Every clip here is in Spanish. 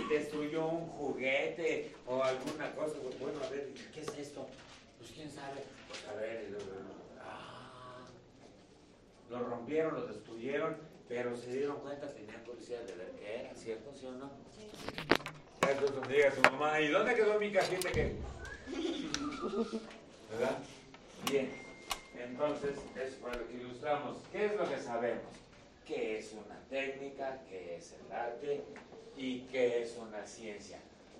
destruyó un juguete o alguna cosa, pues bueno, a ver, ¿qué es esto? Pues quién sabe, pues a ver, ah, lo rompieron, lo destruyeron, pero se dieron cuenta, tenían curiosidad de ver qué era, ¿cierto? ¿Sí o no? Entonces diga a su mamá, ¿y dónde quedó mi cajita que? ¿Verdad? Bien, entonces es para lo que ilustramos. ¿Qué es lo que sabemos? ¿Qué es una técnica? ¿Qué es el arte? ¿Y qué es una ciencia?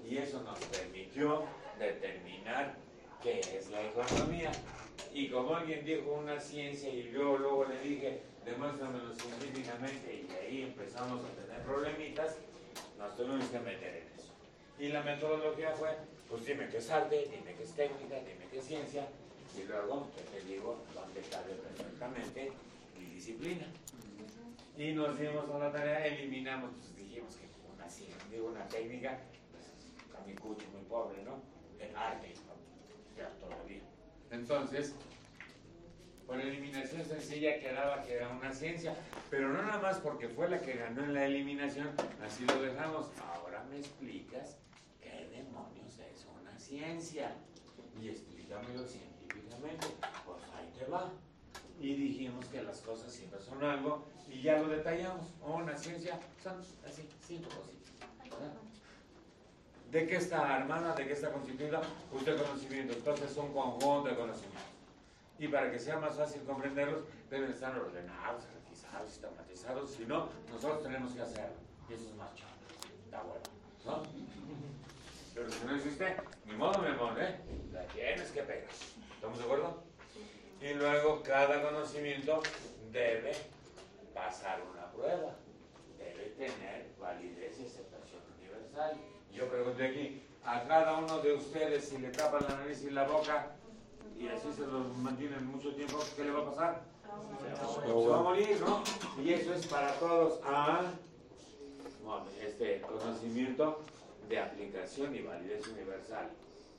Y eso nos permitió determinar qué es la economía. Y como alguien dijo una ciencia y yo luego le dije, demuéstramelo científicamente y ahí empezamos a tener problemitas, nos tuvimos que meter en eso. Y la metodología fue, pues dime qué es arte, dime qué es técnica, dime qué es ciencia, y luego te digo dónde cabe perfectamente mi disciplina. Y nos dimos a la tarea, eliminamos, pues dijimos que digo una técnica, pues mi cucho muy pobre, ¿no? El arte, ya todavía. Entonces, por eliminación sencilla quedaba que era una ciencia, pero no nada más porque fue la que ganó en la eliminación, así lo dejamos. Ahora me explicas qué demonios es una ciencia y explícamelo científicamente. Pues ahí te va. Y dijimos que las cosas siempre son algo y ya lo detallamos. una ciencia son así, cinco cositas. ¿De qué está armada? ¿De qué está constituida? Usted conocimiento. Entonces es un conjunto de conocimientos y para que sea más fácil comprenderlos, deben estar ordenados, jerarquizados, sistematizados. Si no, nosotros tenemos que hacerlo. Y eso es más chato. Está bueno. ¿No? Pero si no existe, ni modo, mi amor, ¿eh? La tienes que pegar. ¿Estamos de acuerdo? Y luego cada conocimiento debe pasar una prueba. Debe tener Yo pregunté aquí, a cada uno de ustedes, si le tapan la nariz y la boca, y así se los mantienen mucho tiempo, ¿qué le va a pasar? Se va a morir, ¿no? Y eso es para todos. Ah, este conocimiento de aplicación y validez universal.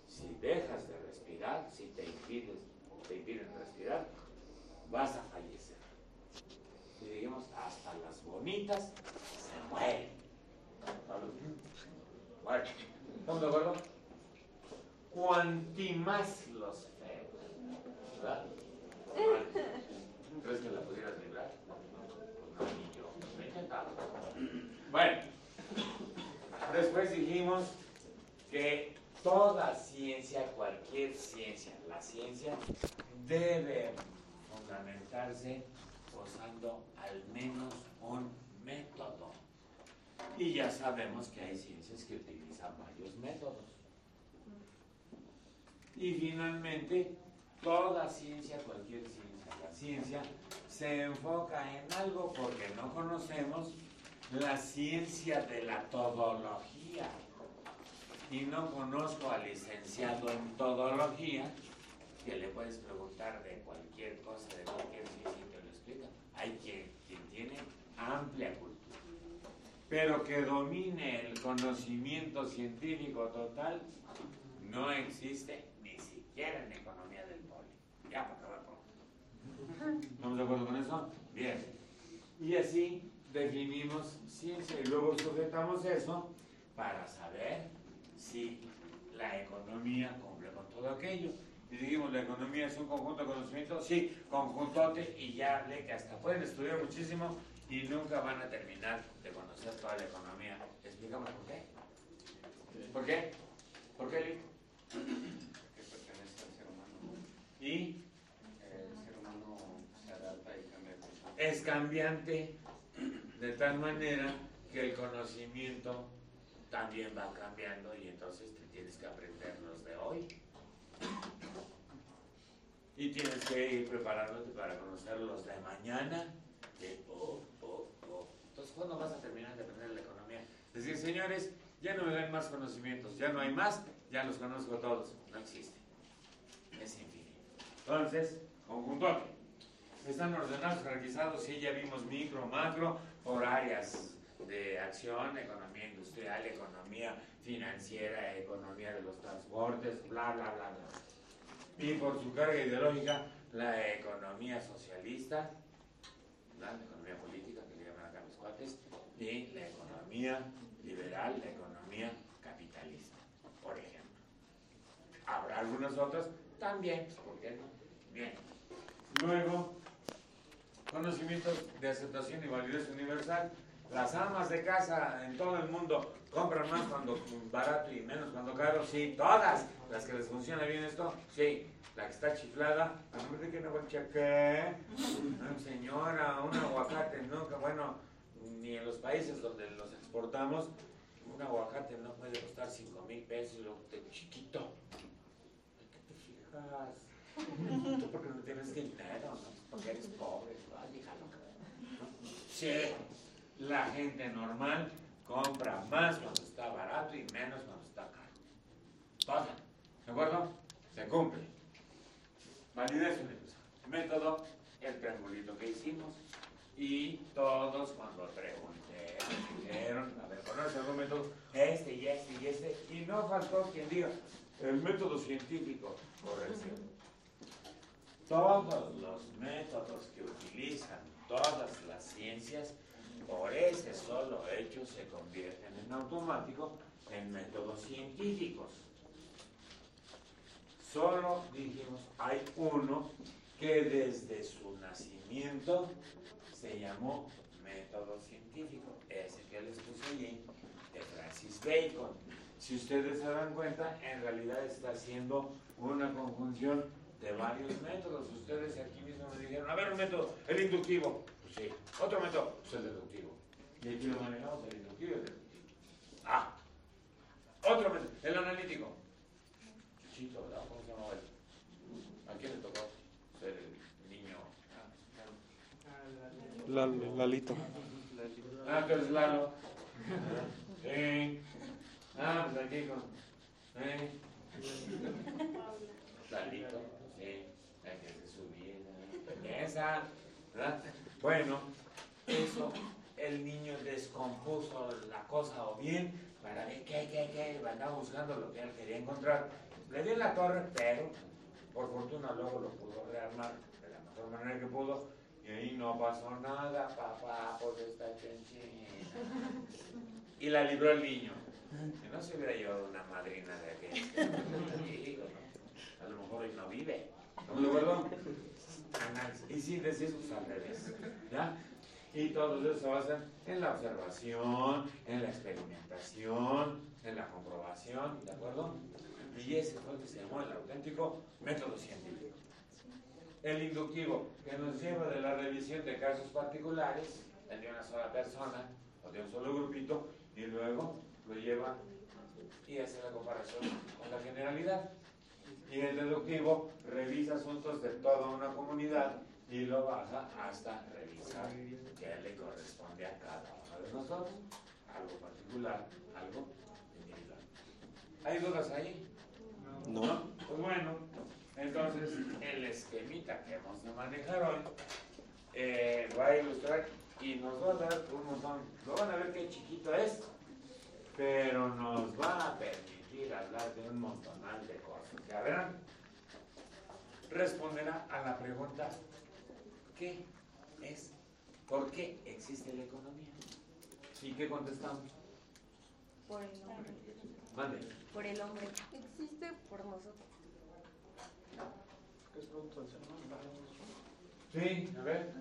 Si dejas de respirar, si te impides, te impiden respirar, vas a fallecer. Y digamos, hasta las bonitas se mueren. Bueno, ¿estamos de acuerdo? Cuanti más los ¿verdad? ¿Crees que la pudieras librar? No, ni yo. Lo he. Bueno, después dijimos que toda ciencia, cualquier ciencia, la ciencia debe fundamentarse usando al menos un método. Y ya sabemos que hay ciencias que utilizan varios métodos. Y finalmente, toda ciencia, cualquier ciencia, la ciencia se enfoca en algo porque no conocemos la ciencia de la todología. Y no conozco al licenciado en todología que le puedes preguntar de cualquier cosa, de cualquier ciencia y te lo explica. Hay quien, quien tiene amplia cultura. Pero que domine el conocimiento científico total no existe ni siquiera en economía del ya, para acabar ¿Estamos de acuerdo con eso? Bien. Y así definimos ciencia y luego sujetamos eso para saber si la economía cumple con todo aquello. Y dijimos, la economía es un conjunto de conocimientos, sí, conjuntote, y ya hablé que hasta pueden estudiar muchísimo y nunca van a terminar de conocer toda la economía. Explícame por qué. ¿Por qué? ¿Por qué, y el ser humano se adapta y cambia. Es cambiante de tal manera que el conocimiento también va cambiando y entonces te tienes que aprender los de hoy. Y tienes que ir preparándote para conocer los de mañana. De, oh, ¿cuándo vas a terminar de aprender la economía? Decir, señores, ya no me dan más conocimientos, ya no hay más, ya los conozco todos. No existe. Es infinito. Entonces, conjunto. Están ordenados, jerarquizados, sí, ya vimos micro, macro, por áreas de acción, economía industrial, economía financiera, economía de los transportes, bla, bla, bla, bla. Y por su carga ideológica, la economía socialista, la economía política, la economía liberal, la economía capitalista, por ejemplo. Habrá algunas otras también, pues, ¿por qué no? Bien. Luego, conocimientos de aceptación y validez universal. Las amas de casa en todo el mundo compran más cuando barato y menos cuando caro. Sí, todas las que les funciona bien esto, sí. La que está chiflada, a nombre de que no ¿qué? señora, un aguacate, no, que bueno, ni en los países donde los exportamos, un aguacate no puede costar 5 mil pesos, lo chiquito. ¿Qué te fijas? Tú porque no tienes dinero, ¿no? Porque eres pobre. Sí, la gente normal compra más cuando está barato y menos cuando está caro. Toda. ¿De acuerdo? Se cumple. Validez universal. Método, el triangulito que hicimos. Y todos cuando pregunté, dijeron, a ver, ¿conoce algún método? Este y este y este. Y no faltó quien diga, el método científico. Corrección. Todos los métodos que utilizan todas las ciencias, por ese solo hecho se convierten en automático en métodos científicos. Solo dijimos, hay uno que desde su nacimiento se llamó método científico, ese que les puse allí, de Francis Bacon. Si ustedes se dan cuenta, en realidad está haciendo una conjunción de varios métodos. Ustedes aquí mismo me dijeron, a ver un método, el inductivo. Pues sí. Otro método, pues el deductivo. Y aquí lo manejamos el inductivo y el deductivo. Ah. Otro método, el analítico. Chuchito, ¿verdad? ¿Cómo se llama? ¿A quién le tocó ser el niño? Lalo, Lalito. Ah, tú eres Lalo. Sí. Ah, pues aquí con. ¿Eh? Lalito, sí. La que se subía. Esa. ¿Verdad? Bueno, eso, el niño descompuso la cosa o bien para ver qué, qué, qué, andaba buscando lo que él quería encontrar. Le dio la torre, pero por fortuna luego lo pudo rearmar de la mejor manera que pudo y ahí no pasó nada, papá, pues está chanchina. Y la libró el niño. Que no se hubiera llevado una madrina de aquel. Digo, ¿no? A lo mejor él no vive. ¿Estamos de acuerdo? Y si decimos al revés. ¿Ya? Y todo eso se basa en la observación, en la experimentación, en la comprobación, ¿de acuerdo? Y ese fue el que se llamó el auténtico método científico. El inductivo, que nos lleva de la revisión de casos particulares, el de una sola persona o de un solo grupito, y luego lo lleva y hace la comparación con la generalidad. Y el deductivo revisa asuntos de toda una comunidad y lo baja hasta revisar qué le corresponde a cada uno de nosotros, algo particular, algo individual. ¿Hay dudas ahí? No. Pues bueno, entonces el esquemita que vamos a manejar hoy eh, va a ilustrar y nos va a dar un montón. Lo van a ver qué chiquito es, pero nos va a permitir hablar de un montonal de cosas. Ya verán. Responderá a la pregunta, ¿qué es? ¿Por qué existe la economía? ¿Y qué contestamos? Por el hombre. Mande. Por el hombre. Existe por nosotros. ¿Qué es producto del ser humano? Sí, a ver.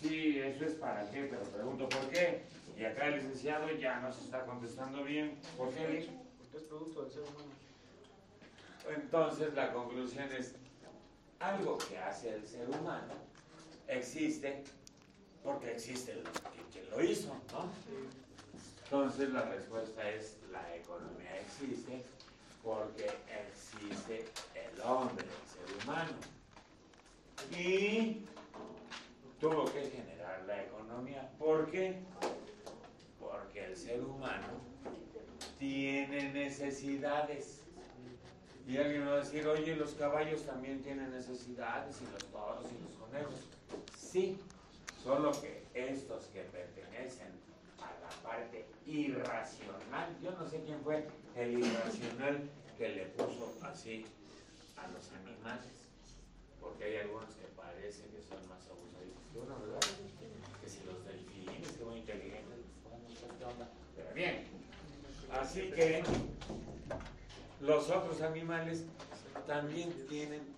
Sí, eso es para qué, pero pregunto por qué. Y acá el licenciado ya nos está contestando bien. ¿Por qué? Porque es producto del ser humano. Entonces la conclusión es, algo que hace el ser humano existe porque existe el que- quien lo hizo, ¿no? Entonces la respuesta es, la economía existe porque existe el hombre, el ser humano. Y tuvo que generar la economía. ¿Por qué? Porque el ser humano tiene necesidades. Y alguien va a decir, oye, los caballos también tienen necesidades, y los toros y los conejos. Sí, solo que estos que pertenecen a la parte irracional, yo no sé quién fue el irracional que le puso así a los animales, porque hay algunos que parece que son más abusaditos que uno, ¿verdad? Que si los delfines, que muy inteligentes, Bien. Así que los otros animales también tienen.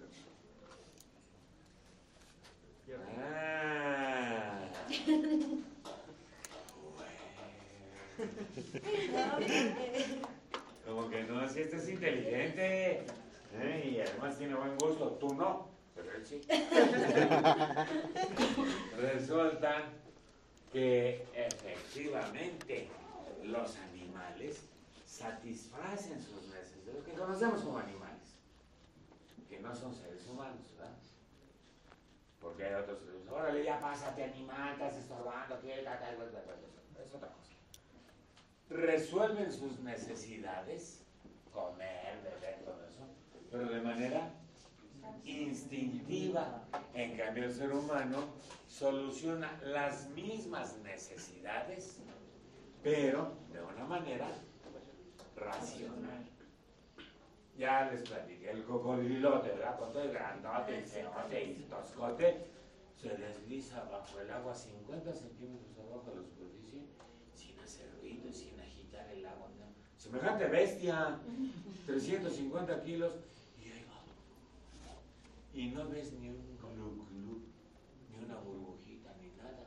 Ah. Como que no, si este es inteligente ¿eh? y además tiene buen gusto, tú no, pero él sí. Resulta que efectivamente los animales satisfacen sus necesidades, que conocemos como animales, que no son seres humanos, ¿verdad? Porque hay otros que dicen, órale, ya pásate animal, estás estorbando, ¿qué? Es otra cosa. Resuelven sus necesidades, comer, beber, todo eso, pero de manera instintiva. En cambio, el ser humano soluciona las mismas necesidades, pero de una manera racional. Ya les platiqué, el cocodrilote, ¿verdad? Con todo el grandote, el cenote y toscote, se desliza bajo el agua 50 centímetros abajo de la superficie, sin hacer ruido, sin agitar el agua. ¿no? Semejante bestia, 350 kilos, y ahí va. Y no ves ni un glu glu, ni una burbujita, ni nada.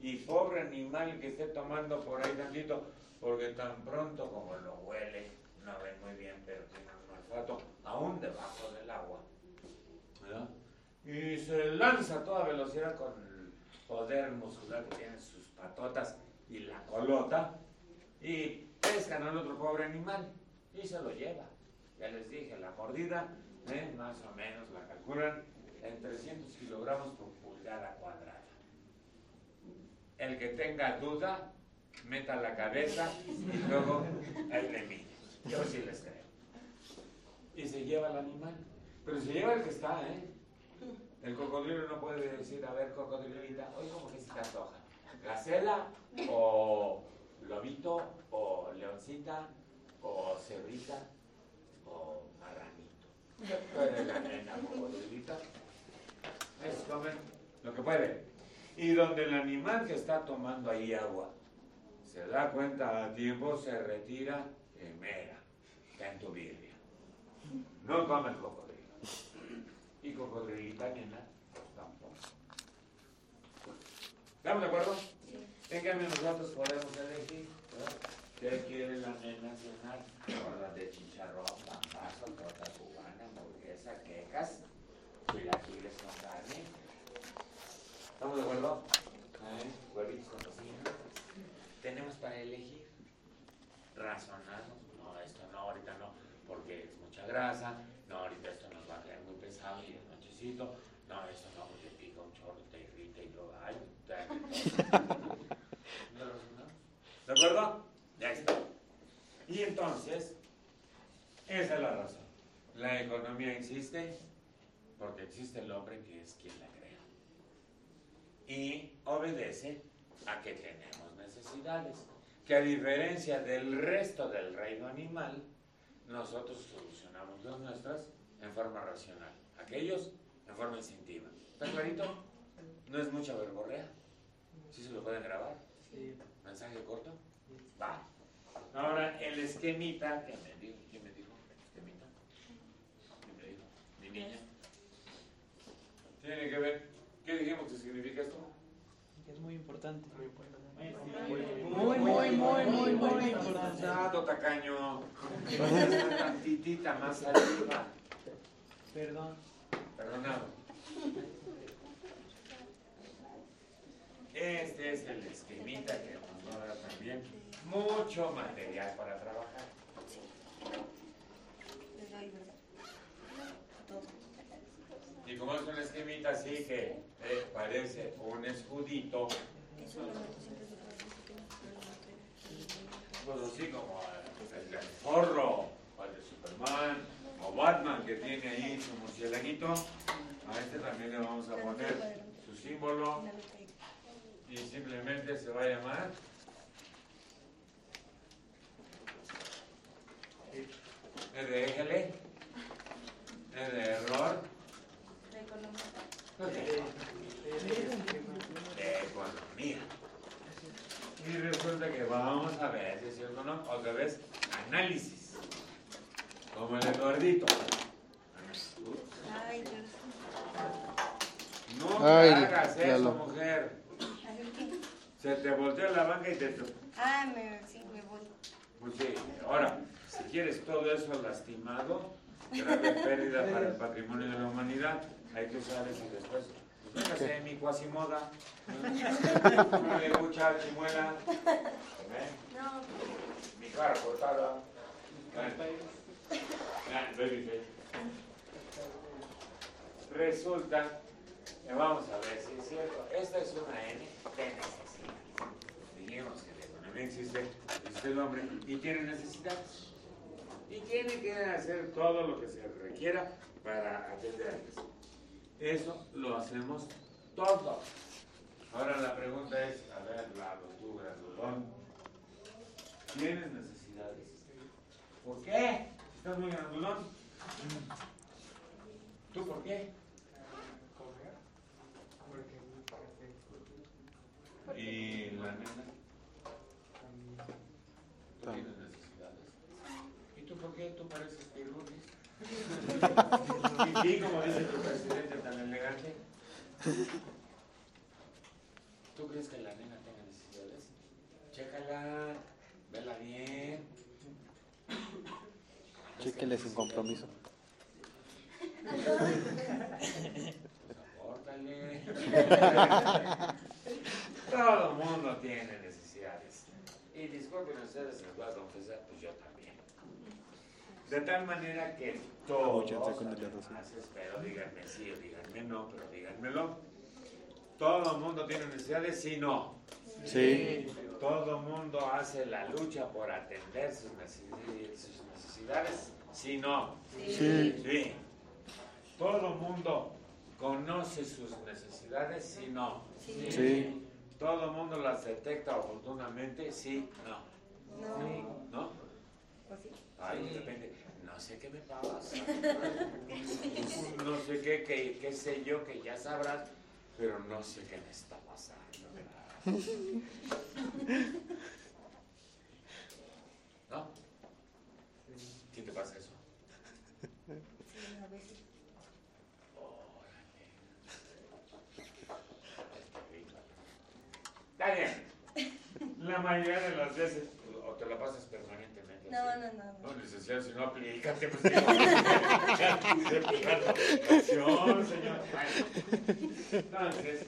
Y pobre animal que esté tomando por ahí tantito, porque tan pronto como lo huele, no ve muy bien, pero tiene un olfato aún debajo del agua. Y se lanza a toda velocidad con el poder muscular que tienen sus patotas y la colota, y pescan al otro pobre animal y se lo lleva. Ya les dije, la mordida, ¿eh? más o menos la calculan en 300 kilogramos por pulgada cuadrada. El que tenga duda, meta la cabeza y luego él le mide. Yo sí les creo. Y se lleva el animal. Pero se lleva el que está, ¿eh? El cocodrilo no puede decir, a ver, cocodrilita, oye, ¿cómo que se te antoja? ¿Gacela o lobito o leoncita o cebrita o marranito? Puede la nena cocodrilita. Es comen lo que puede. Y donde el animal que está tomando ahí agua se da cuenta a tiempo, se retira mera, está en tu birria. No come el cocodrilo. Y cocodrilita nena, pues tampoco. ¿Estamos de acuerdo? En cambio nosotros podemos elegir qué quiere la nena cenar. Gordas de chicharrón, pambazo, torta cubana, hamburguesa, quecas, chilaquiles con carne. ¿Estamos de acuerdo? ¿Eh? Huevitos con tocino. Tenemos para elegir. Razonamos. No, esto no, ahorita no, porque es mucha grasa. No, ahorita esto nos va a quedar muy pesado y es nochecito. No, esto no, porque pica un chorro, te irrita y luego, ay, te ¿No lo razonamos? ¿De acuerdo? Ya está. Y entonces, esa es la razón. La economía existe porque existe el hombre que es quien la crea. Y obedece a que tenemos necesidades. Que a diferencia del resto del reino animal, nosotros solucionamos las nuestras en forma racional. Aquellos en forma instintiva. ¿Está clarito? No es mucha verborrea. ¿Sí se lo pueden grabar? Sí. ¿Mensaje corto? Va. Ahora, el esquemita, ¿qué me dijo? ¿Quién me dijo? ¿Esquemita? ¿Quién me dijo? Mi niña. Tiene que ver, ¿qué dijimos que significa esto? Es muy importante. Muy importante. Muy, muy, muy, muy, muy importante. tacaño. Una tantitita más arriba. Perdón. Perdonado. Este es el esquemita que también mucho material para trabajar. Les doy, ¿verdad? Todo. Y como es un esquemita así que eh, parece un escudito, pues así como el del zorro, o el de Superman, o Batman que tiene ahí su murcielaguito, a este también le vamos a poner su símbolo y simplemente se va a llamar E de eje, E de error, economía. de economía. Y resulta que vamos a ver si es cierto o no. Otra vez, análisis. Como el gordito. No Ay, hagas eso, Lalo. mujer. Se te volteó la banca y te... Ah, me, sí, me voy. Pues sí, ahora, si quieres todo eso lastimado, grave pérdida para el patrimonio de la humanidad, hay que usar eso después. Pues véngase, mi cuasimoda. Una legucha, chimuela. ¿eh? No, Mi cara cortada. Resulta, vamos a ver si es cierto, esta es una N de. Dijimos que la economía existe, existe el hombre y tiene necesidades. Y tiene que hacer todo lo que se requiera para atenderlas. Eso lo hacemos todos. Ahora la pregunta es, a ver, Lalo, tú, grandulón, ¿tienes necesidades? ¿Por qué? ¿Estás muy grandulón? ¿Tú por qué? ¿Y la nena? ¿Tú tienes necesidades? ¿Y tú por qué? ¿Tú pareces pirrulis? ¿Y como dice tu presidente tan elegante? ¿Tú crees que la nena tenga necesidades? Chécala, vela bien. Chéquele sin compromiso. Sopórtale. Todo mundo tiene necesidades. Y disculpen ustedes, les voy a confesar. De tal manera que todos, además, espero, díganme sí o díganme no, pero díganmelo. Todo el mundo tiene necesidades, sí no. Sí. Todo el mundo hace la lucha por atender sus necesi- sus necesidades, sí no. Sí. Sí. Todo el mundo conoce sus necesidades, sí no. sí. Sí. Todo el mundo las detecta oportunamente, sí, no. Sí, No. ¿no? Pues sí. Ay, de repente, no sé qué me pasa. No sé qué, qué, qué sé yo, que ya sabrás, pero no sé qué me está pasando. ¿No? ¿Qué te pasa eso? Sí, a veces. Está bien. La mayoría de las veces, o te la pasas. No, no, no. No, licenciado, si no aplícate, pues digo. aplicación, señor. Entonces,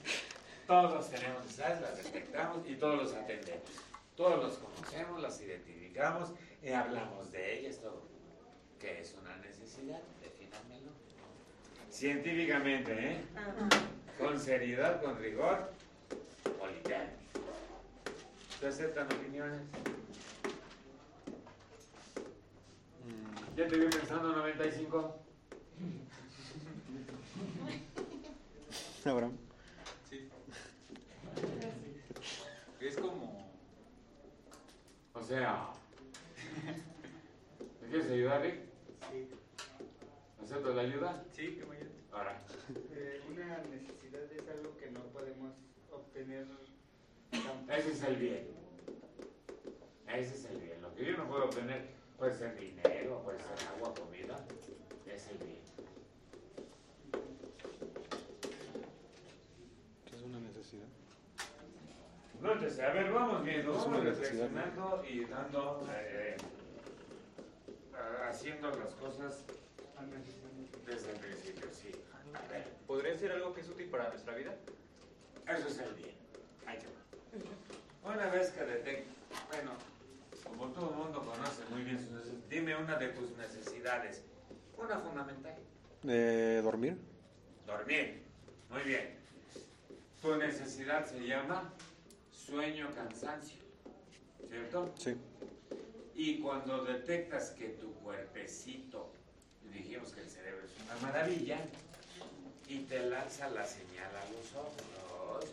todos tenemos necesidades, las detectamos y todos los atendemos. Todos los conocemos, las identificamos y hablamos de ellas, todo. ¿Qué es una necesidad? Defínamelo. Científicamente, ¿eh? Ajá. Con seriedad, con rigor, politeando. ¿Se aceptan opiniones? ¿Ya te vi pensando 95? Abraham. Sí. Es como. O sea, ¿me quieres ayudar, Rick? Sí, ¿Aceptas la ayuda? sí, que vaya. Ahora, Eh, una necesidad es algo que no podemos obtener tan ese es el bien. Ese es el bien. Lo que yo no puedo obtener puede ser dinero, puede ser agua, comida. Es el bien. ¿Qué es una necesidad? Entonces, a ver, vamos viendo, vamos necesidad, ¿no? reflexionando y dando, eh, haciendo las cosas desde el principio, sí. A ver, ¿Podría ser algo que es útil para nuestra vida? eso es el bien. Ahí te va. Una vez que detecte, bueno, como todo el mundo conoce muy bien sus necesidades, dime una de tus necesidades. Una fundamental. Eh, ¿Dormir? Dormir. Muy bien. Tu necesidad se llama sueño, cansancio. ¿Cierto? Sí. Y cuando detectas que tu cuerpecito, dijimos que el cerebro es una maravilla, y te lanza la señal a los ojos,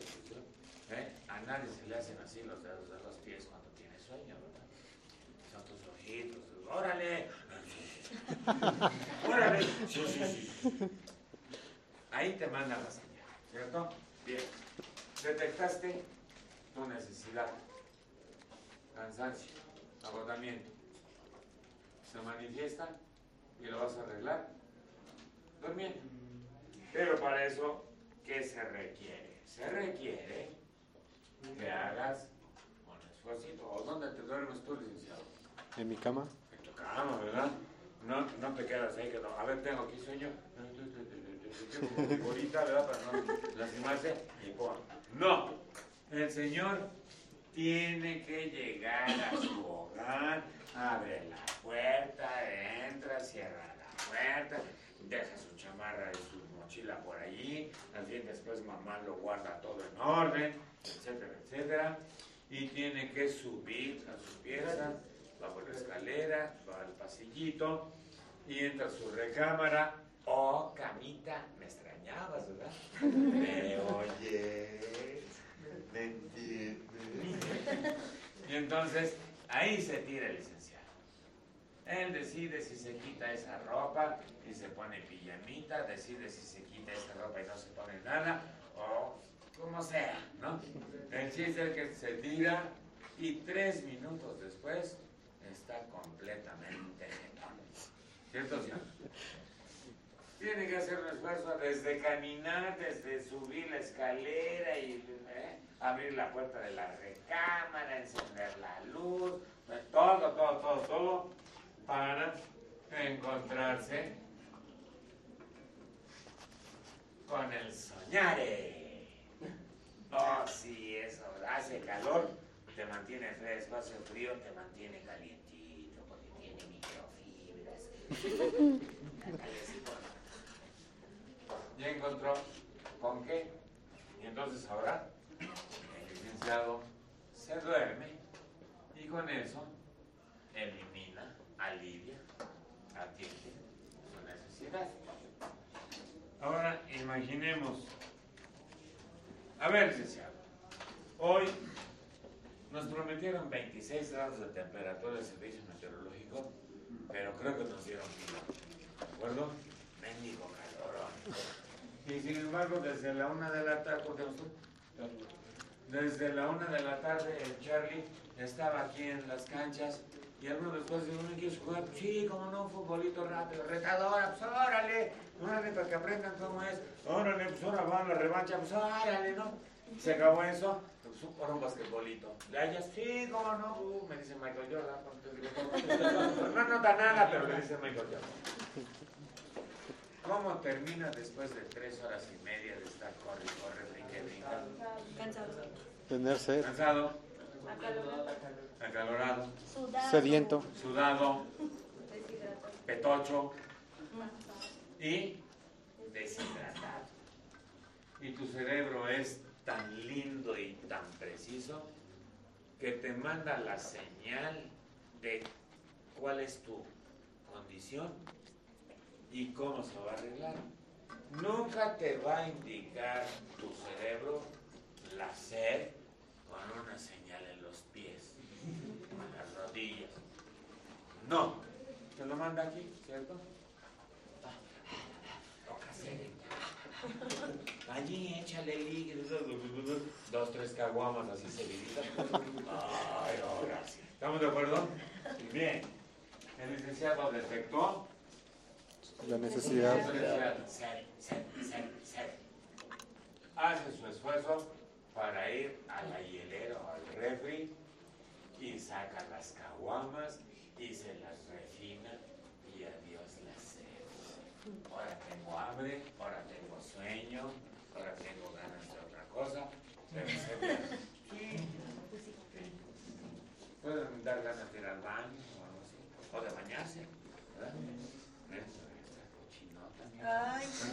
¿eh? a nadie se le hacen así los dedos de los pies cuando tiene sueño, ¿verdad? Son tus ojitos, órale, órale, sí, sí, sí. Ahí te manda la señal, ¿cierto? Bien, detectaste tu necesidad. cansancio, agotamiento. Se manifiesta y lo vas a arreglar durmiendo. Pero para eso, ¿qué se requiere? Se requiere que hagas un esfuerzo. ¿O dónde te duermes tú, licenciado? En mi cama. Cama, ¿verdad? No, no te quedas ahí que no. A ver, tengo aquí sueño. Ahorita, ¿verdad? Para no lastimarse. Y pon. No. El Señor tiene que llegar a su hogar, abre la puerta, entra, cierra la puerta, deja su chamarra y su mochila por allí, al fin después mamá lo guarda todo en orden, etcétera, etcétera, y tiene que subir a su pieza, va por la escalera, va al pasillito y entra a su recámara. Oh, camita, me extrañabas, ¿verdad? Me oyes, me entiendes. Y entonces ahí se tira el licenciado. Él decide si se quita esa ropa y se pone pijamita, decide si se quita esa ropa y no se pone nada, o como sea, ¿no? El chiste es que se tira y tres minutos después está completamente jetón. ¿Cierto, señor? Tiene que hacer un esfuerzo desde caminar, desde subir la escalera y ¿eh? abrir la puerta de la recámara, encender la luz, eh, todo, todo, todo, todo, para encontrarse con el soñare. Oh, sí, eso hace calor, te mantiene fresco, hace frío, te mantiene calientito, porque tiene microfibras. Ya encontró con qué. Y entonces ahora el licenciado se duerme y con eso elimina, alivia, atiende su necesidad. Ahora imaginemos, a ver licenciado, hoy nos prometieron 26 grados de temperatura del servicio meteorológico, pero creo que nos dieron frío, ¿de acuerdo? Mendigo calorón. Y sin embargo, desde la una de la tarde. Desde la una de la tarde, el Charlie estaba aquí en las canchas y algunos después de ¿no quieres jugar? Sí, como no, un futbolito rápido, retadora, pues órale, órale, para que aprendan cómo es, órale, pues ahora van la revancha, pues órale, ¿no? Se acabó eso, pues ahora un basquetbolito. Le hallas, sí, cómo no, uh, me dice Michael Jordan, digo, no nota nada, pero le dice Michael Jordan. ¿Cómo termina después de tres horas y media de estar corre, corre, brinque, brinca? Cansado. Tener sed. Cansado, Acalorado. acalorado, Sudado. Sediento. sudado, Deshidratado. petocho y deshidratado. Y tu cerebro es tan lindo y tan preciso que te manda la señal de cuál es tu condición y cómo se va a arreglar. Nunca te va a indicar tu cerebro la sed con una señal en los pies, en las rodillas. No, te lo manda aquí, ¿cierto? Toca sed. Allí échale líquido, dos, tres caguamas así serviditas. Ay, no, gracias. ¿Estamos de acuerdo? Bien. El licenciado detectó La necesidad. Sed, sed, sed. Hace su esfuerzo para ir a la hielera o al refri y saca las caguamas y se las refina y adiós la sed. Ahora tengo hambre, ahora tengo sueño, ahora tengo ganas de otra cosa. Pueden dar ganas de ir al baño o algo así. O de bañarse. ¿verdad? Esta cochinota,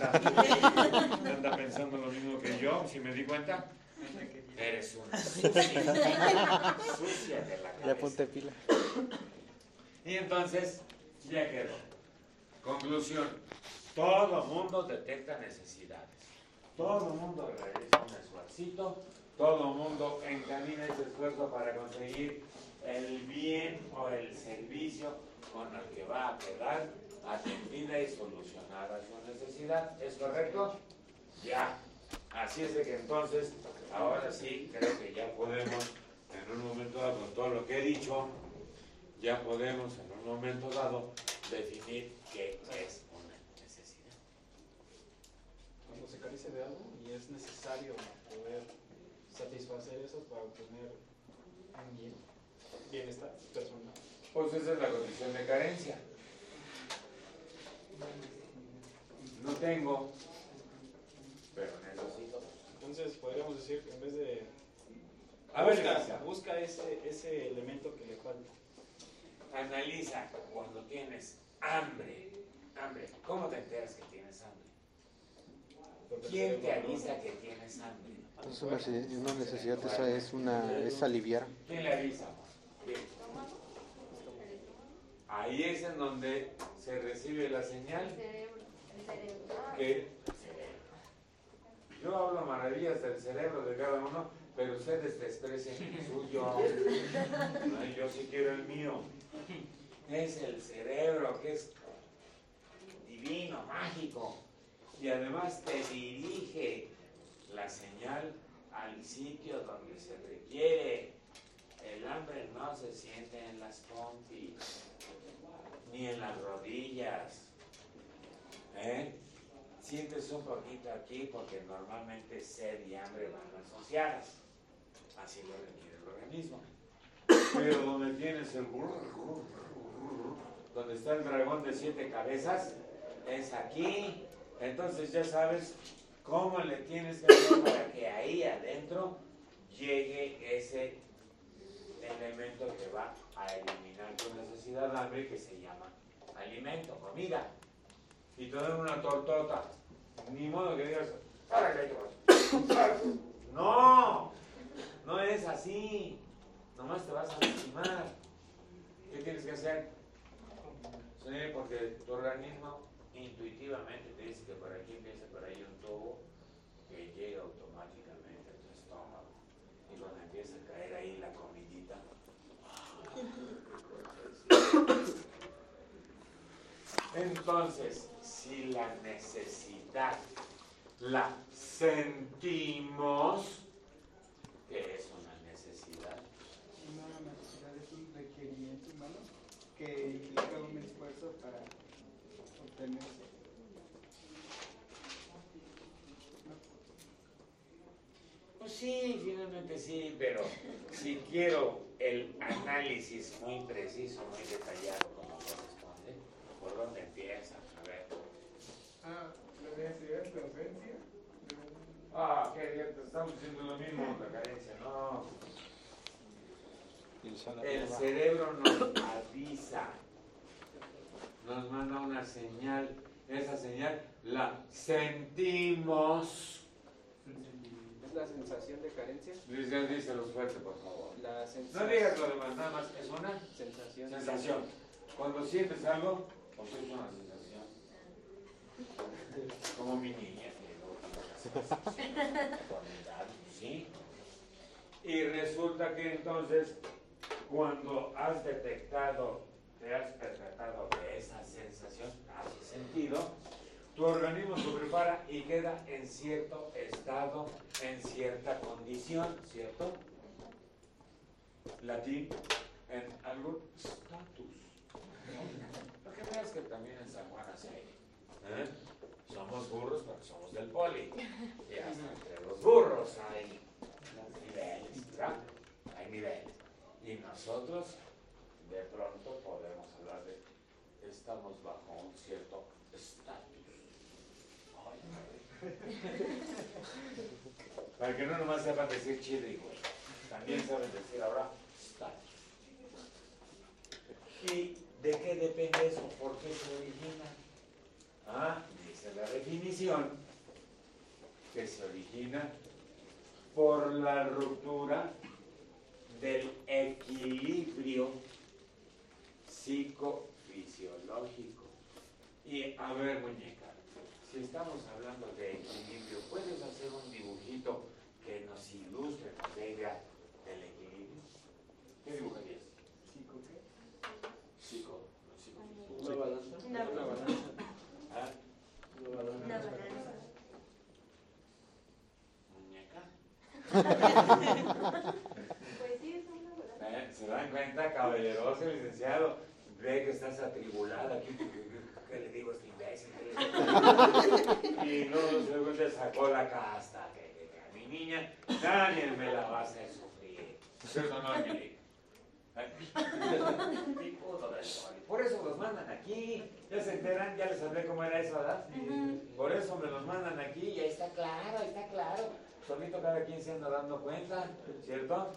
Anda, anda pensando lo mismo que yo, si me di cuenta. Eres una sucia, sucia de la Ya cabeza. ponte pila. Y entonces, ya quedó. Conclusión. Todo mundo detecta necesidades. Todo mundo realiza un esfuerzo. Todo mundo encamina ese esfuerzo para conseguir el bien o el servicio con el que va a quedar atendida y solucionada su necesidad. ¿Es correcto? Ya. Así es de que entonces, ahora sí, creo que ya podemos en un momento dado, con todo lo que he dicho, ya podemos en un momento dado definir qué es una necesidad. Cuando se carece de algo y es necesario poder satisfacer eso para obtener un bien, bienestar personal. Pues esa es la condición de carencia. No tengo, pero necesito. Entonces podríamos decir que en vez de A ver, busca, busca ese, ese elemento que le falta. Analiza cuando tienes hambre. Hambre. ¿Cómo te enteras que tienes hambre? ¿Quién te avisa que tienes hambre? Entonces una, nece- una necesidad esa es una es aliviar. ¿Quién le avisa? Bien. Ahí es en donde se recibe la señal El cerebro. El cerebro. que yo hablo maravillas del cerebro de cada uno, pero ustedes desprecian el suyo. Ay, yo sí quiero el mío. Es el cerebro que es divino, mágico, y además te dirige la señal al sitio donde se requiere. El hambre no se siente en las pompis, ni en las rodillas. ¿Eh? Sientes un poquito aquí porque normalmente sed y hambre van asociadas. Así lo requiere el organismo. Pero donde tienes el donde está el dragón de siete cabezas, es aquí. Entonces ya sabes cómo le tienes que hacer para que ahí adentro llegue ese elemento que va a eliminar tu necesidad de hambre que se llama alimento, comida. Y te dan una tortota. Ni modo que digas. No, no es así. Nomás te vas a lastimar. ¿Qué tienes que hacer? Porque tu organismo intuitivamente te dice que por aquí empieza por ahí un tubo que llega automáticamente a tu estómago. Y cuando empieza a caer ahí la comidita, entonces, si la necesidad la sentimos, ¿qué es una necesidad? Una necesidad es un requerimiento humano que implica un esfuerzo para obtenerse. Pues sí, finalmente sí, pero si quiero el análisis muy preciso, muy detallado como corresponde, ¿por dónde empieza? A ver. Ah, la necesidad es la ausencia. Ah, qué bien, estamos diciendo lo mismo, la carencia, no. El cerebro nos avisa, nos manda una señal, esa señal la sentimos. ¿Es la sensación de carencia? Luis, ya díselo fuerte, por favor. La No digas lo demás, nada más, es una sensación. sensación. Cuando sientes algo, pues es una sensación. Como mi niña, ¿sí? Y resulta que entonces, cuando has detectado, te has percatado de esa sensación, has sentido, tu organismo se prepara y queda en cierto estado, en cierta condición, ¿cierto? Latín, en algún status. Para que veas que también en San Juan así. ¿eh? Somos burros porque somos del poli. Y hasta entre los burros hay niveles, ¿verdad? Hay niveles. Y nosotros de pronto podemos hablar de estamos bajo un cierto estatus. Para que no nomás sepan decir chido y güey. También saben decir ahora estatus. ¿Y de qué depende eso? ¿Por qué se origina? Ah, dice la definición que se origina por la ruptura del equilibrio psicofisiológico. Y a ver, muñeca, si estamos hablando de equilibrio, ¿puedes hacer un dibujito que nos ilustre, dé idea del equilibrio? ¿Qué dibujarías? ¿Psico qué? Psico, no psico. Una balanza. Una balanza. ¿Ah? Una balanza. Una balanza. ¿Muñeca? Pues sí, es una caballeroso, licenciado. Ve que estás atribulada aquí. ¿Qué le digo a este imbécil? ¿Qué le? Y luego luego te sacó la casta. Que, que- que a mi niña nadie me la va a hacer sufrir. Por eso los mandan aquí. Ya se enteran, ya les hablé cómo era eso, ¿verdad? Por eso me los mandan aquí y ahí está claro, ahí está claro. Solito cada quien se anda dando cuenta, ¿cierto?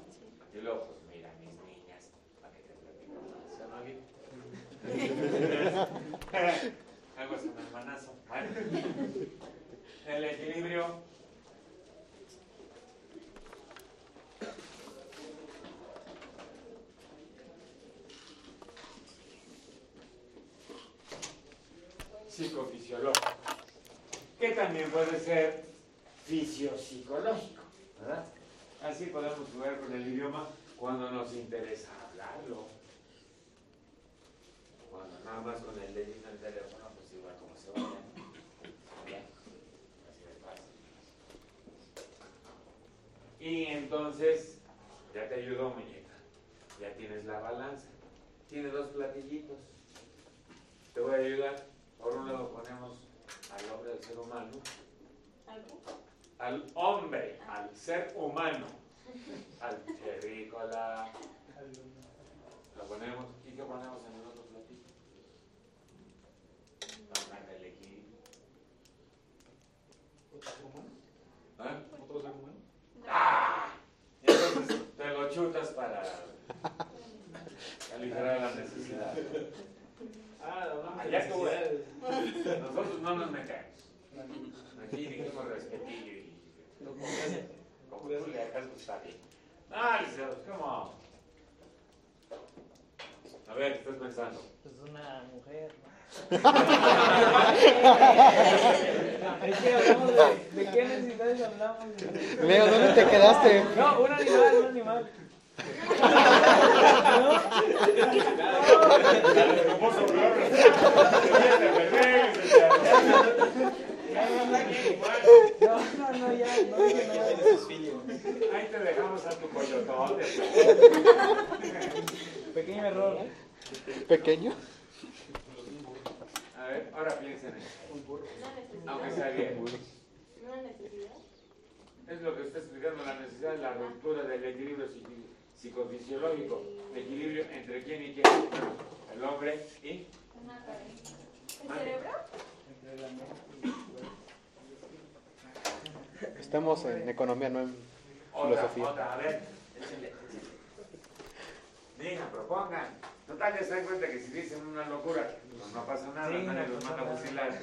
Y luego, pues mira, mis niñas, para que te platico más. Algo es un hermanazo. El equilibrio. Psicofisiológico. Que también puede ser fisiopsicológico, ¿verdad? Así podemos jugar con el idioma cuando nos interesa hablarlo. Nada más con el dedito en el teléfono, pues igual como se vaya. Así de fácil. Y entonces, ya te ayudó muñeca. Ya tienes la balanza. Tiene dos platillitos. Te voy a ayudar. Por un lado ponemos al hombre, al ser humano. Al hombre, al ser humano. Al terrícola. Lo ponemos. ¿Y qué ponemos en el otro platito? Para el equilibrio. ¿Otro ser humano? ¿Ah? ¿Otro ser humano? ¡Ah! Entonces te lo chutas para aligerar la necesidad. Ah, Ah, de ya estuvo. Nosotros no nos metemos. Aquí dijimos respetillo y como tú le hagas pues está bien. Ah, licenciados, ¿cómo? A ver, ¿qué estás pensando? Pues una mujer. Hablamos de, de qué necesidades hablamos. Leo, ¿dónde te quedaste? No, un animal, un animal. No, no, no, ya, no dije nada. Ahí te dejamos a tu coyotote. Pequeño error. Pequeño. A ver, ahora piensen en eso. Una Aunque necesidad. sea bien. Una necesidad. Es lo que está explicando la necesidad de la ruptura del equilibrio psicofisiológico. Equilibrio entre quién y quién. El hombre y. ¿El cerebro? Entre la mente y el cuerpo. Estamos en economía, no en Otra, filosofía. otra, a ver. échenle. Digan, propongan. Total, ya se dan cuenta que si dicen una locura, pues no pasa nada, Sí, nadie no los manda a fusilar.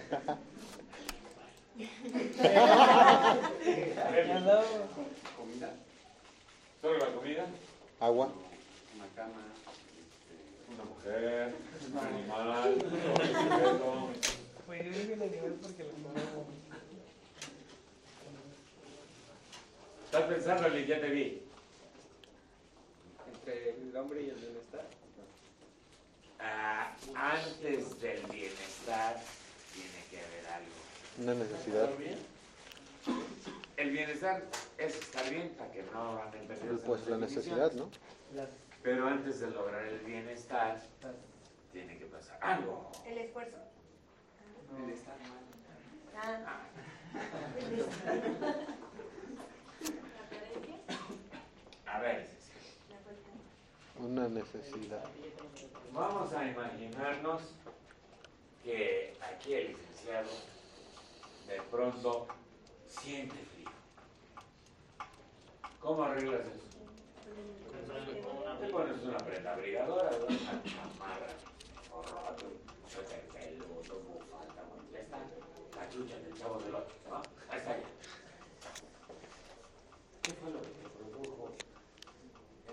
Comida, ¿Solo la comida? Agua. una cama, Una mujer, un animal, un objeto. Pues yo dije el animal porque lo comemos. ¿Estás pensando? Ya te vi. Entre el hombre y el bienestar. Ah, antes del bienestar tiene que haber algo. Una necesidad. El bienestar es estar bien para que no anden perdidos en Pues las la necesidad. ¿no? Pero antes de lograr el bienestar, tiene que pasar algo. El esfuerzo. el estar mal. Ah. Carencia. A ver. Una necesidad. vamos a imaginarnos que aquí el licenciado de pronto siente frío. ¿Cómo arreglas eso? Te pones una prenda abrigadora, una chamarra, forroto, suéter peludo, bufanda, ya está. La chucha del chavo del otro, ¿no? Ahí está ya. ¿Qué fue lo que te produjo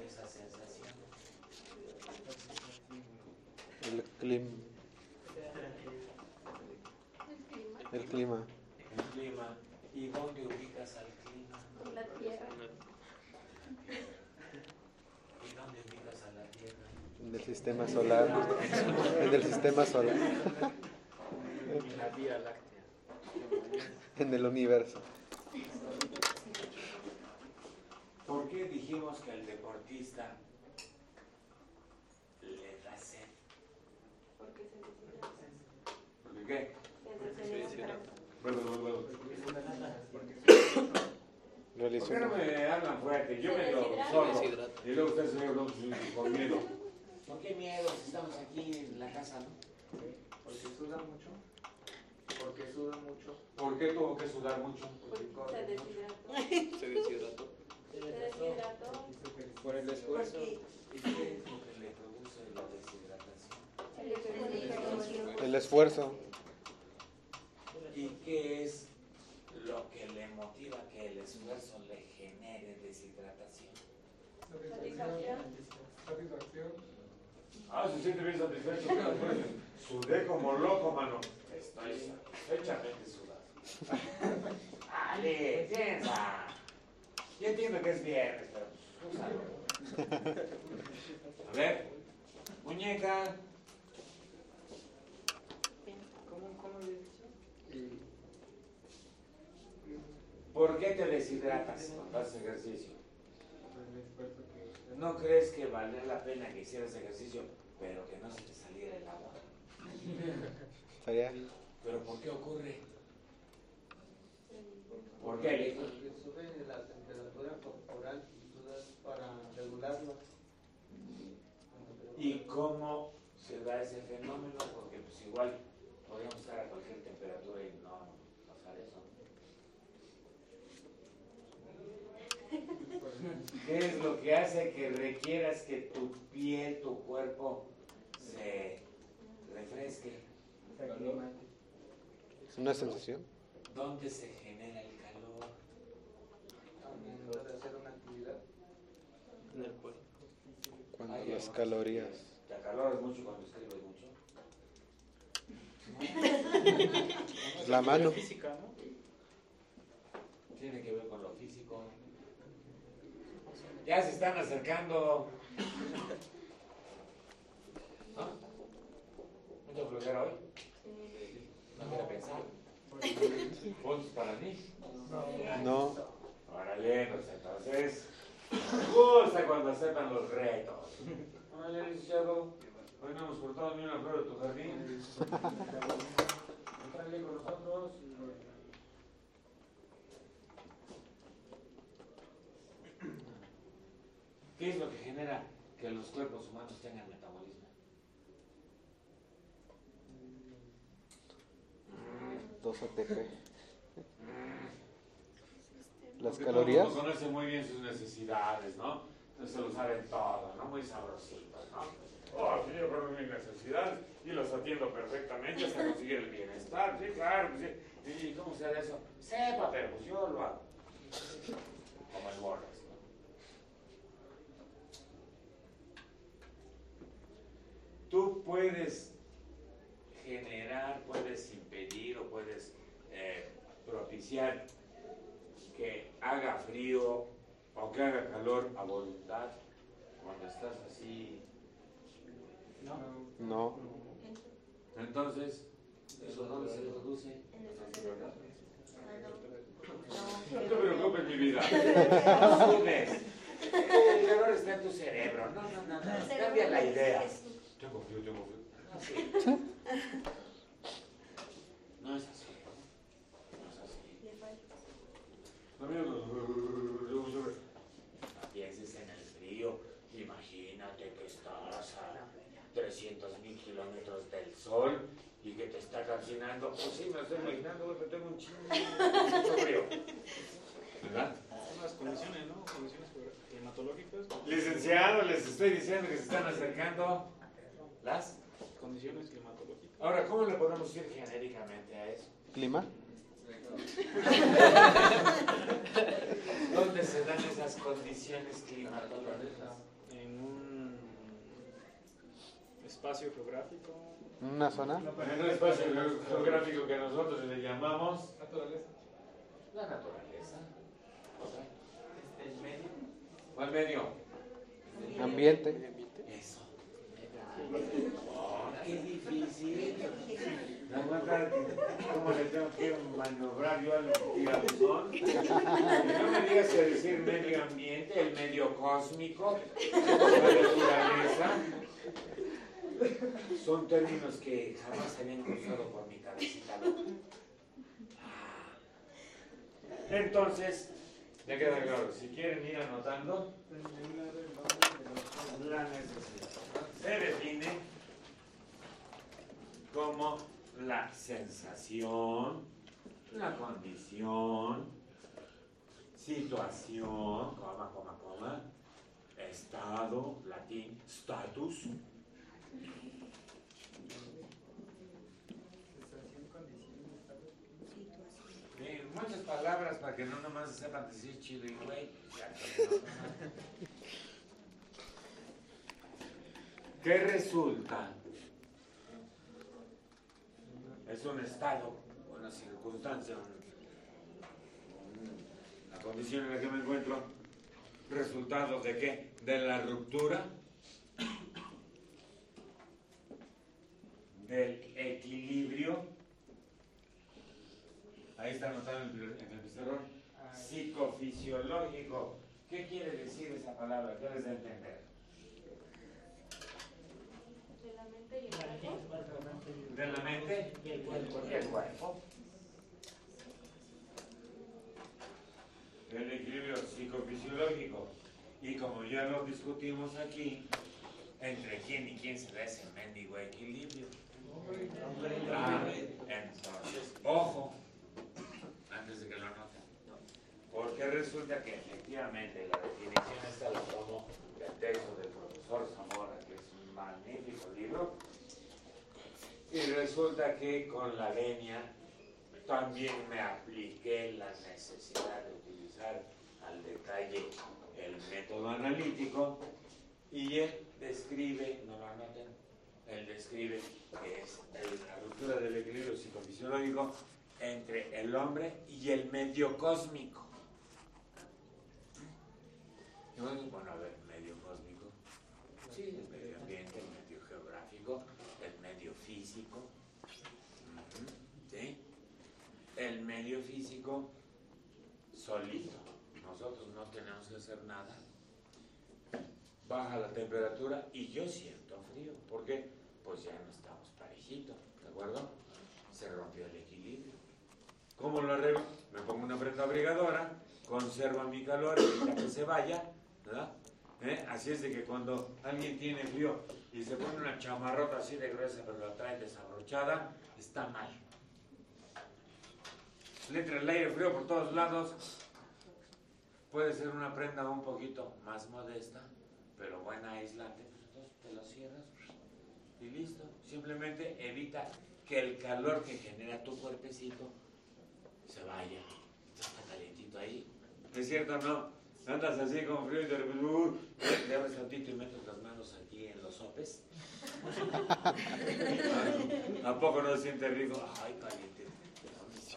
esa sensación? El clima. El clima. El clima. ¿Y dónde ubicas al clima? La tierra. ¿Y dónde ubicas a la Tierra? En el sistema solar. En el sistema solar. En la Vía Láctea. En el universo. ¿Por qué dijimos que el deportista ¿Por qué? Realizó ¿Por qué no me hablan fuerte? Yo me lo sordo. Y luego ustedes se hablan con miedo. ¿Por qué miedo? Si estamos aquí en la casa, ¿no? Porque suda mucho. Porque suda mucho. ¿Por qué tuvo que sudar mucho? Porque Se deshidrató. Se deshidrató. Se deshidrató. Por el esfuerzo. ¿Y qué es lo que le produce la deshidratación? El esfuerzo. ¿Y qué es lo que le motiva que el esfuerzo le genere deshidratación? Satisfacción. Satisfacción. Ah, se siente bien satisfecho. Sudé como loco, mano. Estoy satisfechamente sudado. Ale, piensa. Yo entiendo que es viernes, pero pues, úsalo. A ver, muñeca. ¿Cómo, cómo le he dicho? Y ¿Por qué te deshidratas cuando haces ejercicio? ¿No crees que vale la pena que hicieras ejercicio, pero que no se te saliera el agua? Estaría. ¿Pero por qué ocurre? ¿Por qué, porque sube la temperatura corporal para regularla. ¿Y cómo se da ese fenómeno? Porque pues igual podríamos estar a cualquier temperatura y no pasar eso. ¿Qué es lo que hace que requieras que tu piel, tu cuerpo se refresque? Se aclimate. Es una sensación. ¿Dónde se genera el calor? Momento de hacer una actividad. En el cuerpo. Cuando Ay, las no. calorías. ¿Te acaloras mucho cuando escribes mucho? La mano. Física, ¿no? Tiene que ver con lo físico. Ya se están acercando. ¿No? Mucha flojera hoy. No quiero pensar. Puntos para mí. No. Órale, pues entonces. Me gusta cuando aceptan los retos. Órale, licenciado. Hoy no hemos cortado ni una flor de tu jardín. Entrale con nosotros. ¿Qué es lo que genera que los cuerpos humanos tengan metabolismo? Dos ATP. Las Porque calorías. Todo el mundo conoce muy bien sus necesidades, ¿no? Entonces se lo saben todo, ¿no? Muy sabrositos, ¿no? Oh, sí, yo conozco mis necesidades y los atiendo perfectamente hasta conseguir el bienestar. Sí, claro, pues sí. ¿Y cómo se hará eso? Sepa, pero pues yo lo hago. Como el Borras, ¿no? Tú puedes generar, puedes impedir o puedes eh, propiciar que haga frío o que haga calor a voluntad cuando estás así. No. No. Entonces, ¿eso dónde se produce? En el cerebro. No te preocupes, mi vida. No sudes. El calor está en tu cerebro. No, no, no, no. Cambia la idea. Tengo frío, tengo frío. No, sí. No es así. No es así. No pienses en el frío. Imagínate que estás a 300 mil kilómetros del sol y que te está calcinando. Pues sí, me lo estoy imaginando, pero tengo un chingo mucho frío. ¿Verdad? Son las condiciones, ¿no? Condiciones climatológicas. Licenciado, les estoy diciendo que se están acercando las. Condiciones climatológicas. Ahora, ¿cómo le podemos ir genéricamente a eso? Clima. ¿Dónde se dan esas condiciones climatológicas? En un espacio geográfico. Una zona. En un espacio geográfico que nosotros le llamamos Naturaleza. la naturaleza. ¿Otra? El medio. ¿Cuál medio? Ambiente. Qué difícil. Cómo le tengo que maniobrar yo al tirabuzón. No me digas que decir medio ambiente, el medio cósmico, la naturaleza. Son términos que jamás habían cruzado por mi cabecita. Entonces, ya queda claro, si quieren ir anotando, la necesidad se define como la sensación, la condición, situación, coma, coma, coma, estado, latín, status, muchas palabras para que no nomás sepan decir chido y güey. Ya, pero no. ¿Qué resulta? Es un estado, una circunstancia, un- un- la condición en la que me encuentro. ¿Resultado de qué? De la ruptura, del equilibrio Ahí está anotado en el, en el pizarrón. Psicofisiológico. ¿Qué quiere decir esa palabra? ¿Qué a entender? De la mente y el cuerpo. ¿De la mente? Y el cuerpo. Y el cuerpo. El equilibrio psicofisiológico. Y como ya lo discutimos aquí, ¿entre quién y quién se da ese mendigo equilibrio? Ah, entonces, ojo, antes de que lo anoten. Porque resulta que efectivamente la definición esta la tomo del texto del profesor Zamora, que es un magnífico libro. Y resulta que con la venia también me apliqué la necesidad de utilizar al detalle el método analítico y él describe, no lo anoten, él describe que es la ruptura del equilibrio psicofisiológico entre el hombre y el medio cósmico. Bueno, a ver, medio cósmico. Sí, el medio ambiente, el medio geográfico, el medio físico. Ujú, ¿Sí? El medio físico solito. Nosotros no tenemos que hacer nada. Baja la temperatura y yo siento frío. ¿Por qué? Pues ya no estamos parejitos, ¿de acuerdo? Se rompió el equilibrio. ¿Cómo lo arreglo? Me pongo una prenda abrigadora, conserva mi calor, evita que se vaya, ¿verdad? ¿Eh? Así es de que cuando alguien tiene frío y se pone una chamarrota así de gruesa pero la trae desabrochada, está mal. Le entra el aire frío por todos lados. Puede ser una prenda un poquito más modesta, pero buena aislante, entonces te lo cierras y listo. Simplemente evita que el calor que genera tu cuerpecito se vaya. Ya está calientito ahí. ¿Es cierto o no? Andas así con frío y de repente, uh, abres tantito y metes las manos aquí en los sopes. ¿A poco no siente rico? Ay, caliente.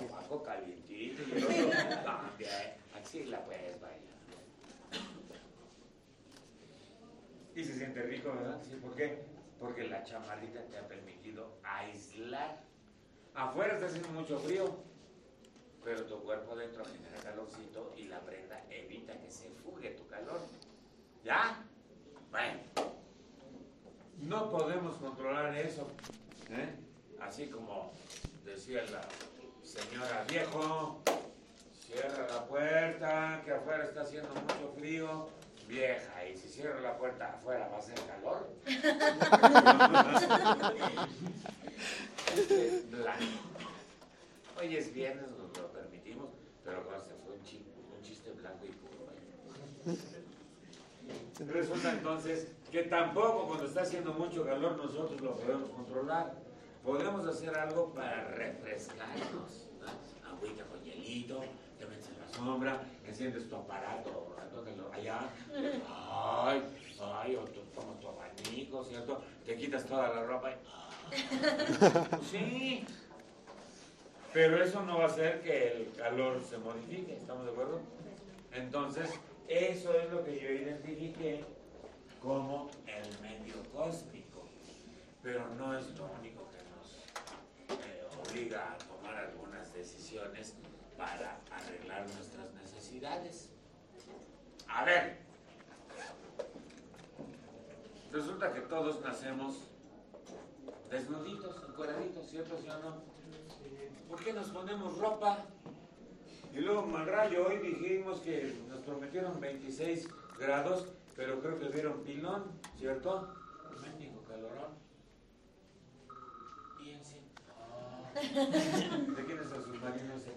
Abajo calientito y el otro también. Así la puedes bailar. Y se siente rico, ¿verdad? Sí, ¿por qué? Porque la chamarrita te ha permitido aislar. Afuera está haciendo mucho frío, pero tu cuerpo adentro genera calorcito y la prenda evita que se fugue tu calor. ¿Ya? Bueno. No podemos controlar eso. ¿eh? Así como decía la señora viejo, cierra la puerta, que afuera está haciendo mucho frío. Vieja, y si cierro la puerta afuera va a hacer calor. Blanco. Hoy es viernes, nos lo permitimos, pero se fue un, chi- un chiste blanco y puro. ¿eh? Resulta entonces que tampoco cuando está haciendo mucho calor nosotros lo podemos controlar. Podemos hacer algo para refrescarnos. ¿no? Agüita con hielito, te metes en la sombra, enciendes tu aparato, allá. Ay, ay, o tú tomas tu abanico, ¿cierto? Te quitas toda la ropa y... Sí. Pero eso no va a hacer que el calor se modifique, ¿estamos de acuerdo? Entonces, eso es lo que yo identifiqué como el medio cósmico. Pero no es lo único obliga a tomar algunas decisiones para arreglar nuestras necesidades. A ver, resulta que todos nacemos desnuditos, encuadraditos, ¿cierto, sí o no? ¿Por qué nos ponemos ropa? Y luego Malrayo, hoy dijimos que nos prometieron 26 grados, pero creo que dieron pilón, ¿cierto? Mendigo calorón. Piensen. Ah. ¿De quién es el submarino ese?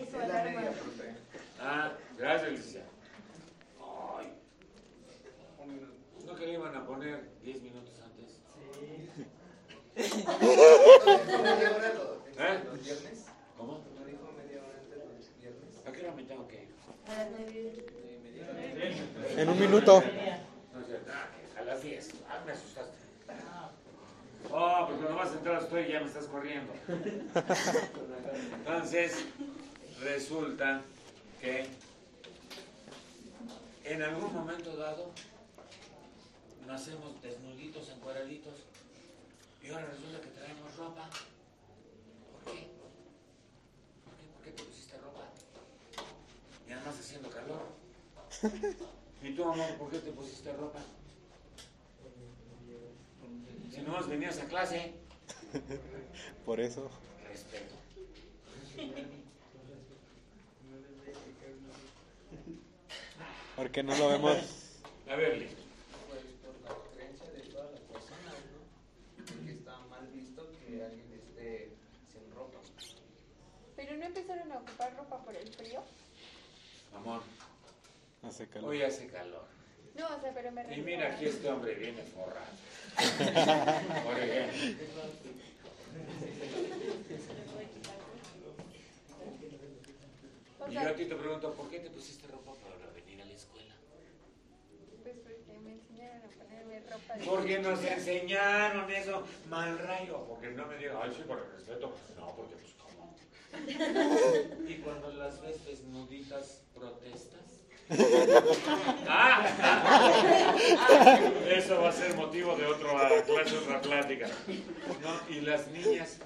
Es la media, profe. Ah, gracias, Alicia. Ay, Un minuto. ¿no que le iban a poner 10 minutos antes? media hora lo- ¿Eh? los viernes. ¿Cómo? ¿No dijo media hora antes los viernes? ¿A qué hora me tengo que ir? A las nueve. De media hora. En un minuto. No es cierto. Ah, que a las 10. Ah, me asustaste. Oh, cuando vas a entrar estoy ya me estás corriendo. Entonces, resulta que en algún momento dado nacemos desnuditos, encuadraditos y ahora resulta que traemos ropa. ¿Por qué? ¿Por qué? ¿Por qué te pusiste ropa? Y además haciendo calor. ¿Y tú, amor, por qué te pusiste ropa? Si nomás venías a clase, Por eso. respeto. ¿Por qué no lo vemos? A ver, Lee. Pues por la creencia de todas las personas, ¿no? Porque está mal visto que alguien esté sin ropa. ¿Pero no empezaron a ocupar ropa por el frío? Amor, Hace calor. hoy hace calor. No, o sea, pero me Y refiero mira, a- aquí este hombre viene forrado. Por ejemplo. Y yo a ti te pregunto, ¿por qué te pusiste ropa para venir a la escuela? pues porque me enseñaron a ponerme ropa de... Porque nos enseñaron eso, mal rayo. Porque no me digan, ay, sí, por el respeto. No, porque pues, ¿cómo? Y cuando las ves desnuditas, protestas. Ah, eso va a ser motivo de otra clase, otra plática. Y las niñas,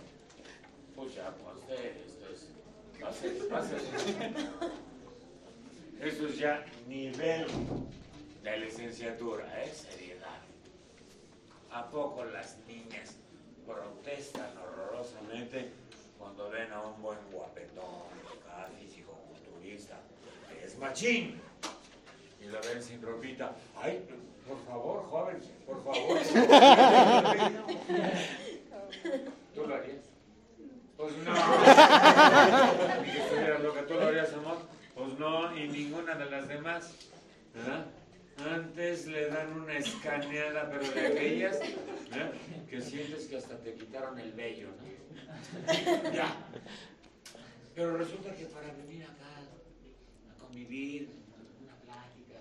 pues esto es, va a ser- va a ser- Eso es ya nivel de licenciatura, ¿eh? Seriedad. ¿A poco las niñas protestan horrorosamente cuando ven a un buen guapetón, físico, culturista, que es machín? Y lo ven sin ropita. Ay, por favor, joven, por favor. ¿Tú lo harías? Pues no. Ni que estuvieras loca, ¿tú lo harías, amor? Pues no, y ninguna de las demás. ¿verdad? Antes le dan una escaneada, pero de aquellas que sientes que hasta te quitaron el vello, ¿no? Ya. Pero resulta que para venir acá a convivir, una plática,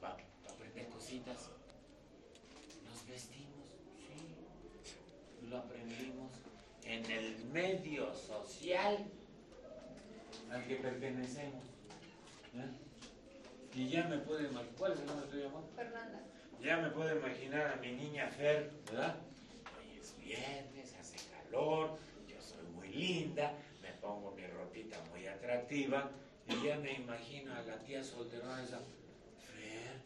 para aprender cositas, nos vestimos, sí. Lo aprendimos en el medio social al que pertenecemos. ¿eh? Y ya me puedo imaginar, ¿cuál es el nombre tuyo, amor? Fernanda. Ya me puedo imaginar a mi niña Fer, ¿verdad? Hoy es viernes, hace calor, yo soy muy linda, me pongo mi ropita muy atractiva y ya me imagino a la tía solterona esa, Fer,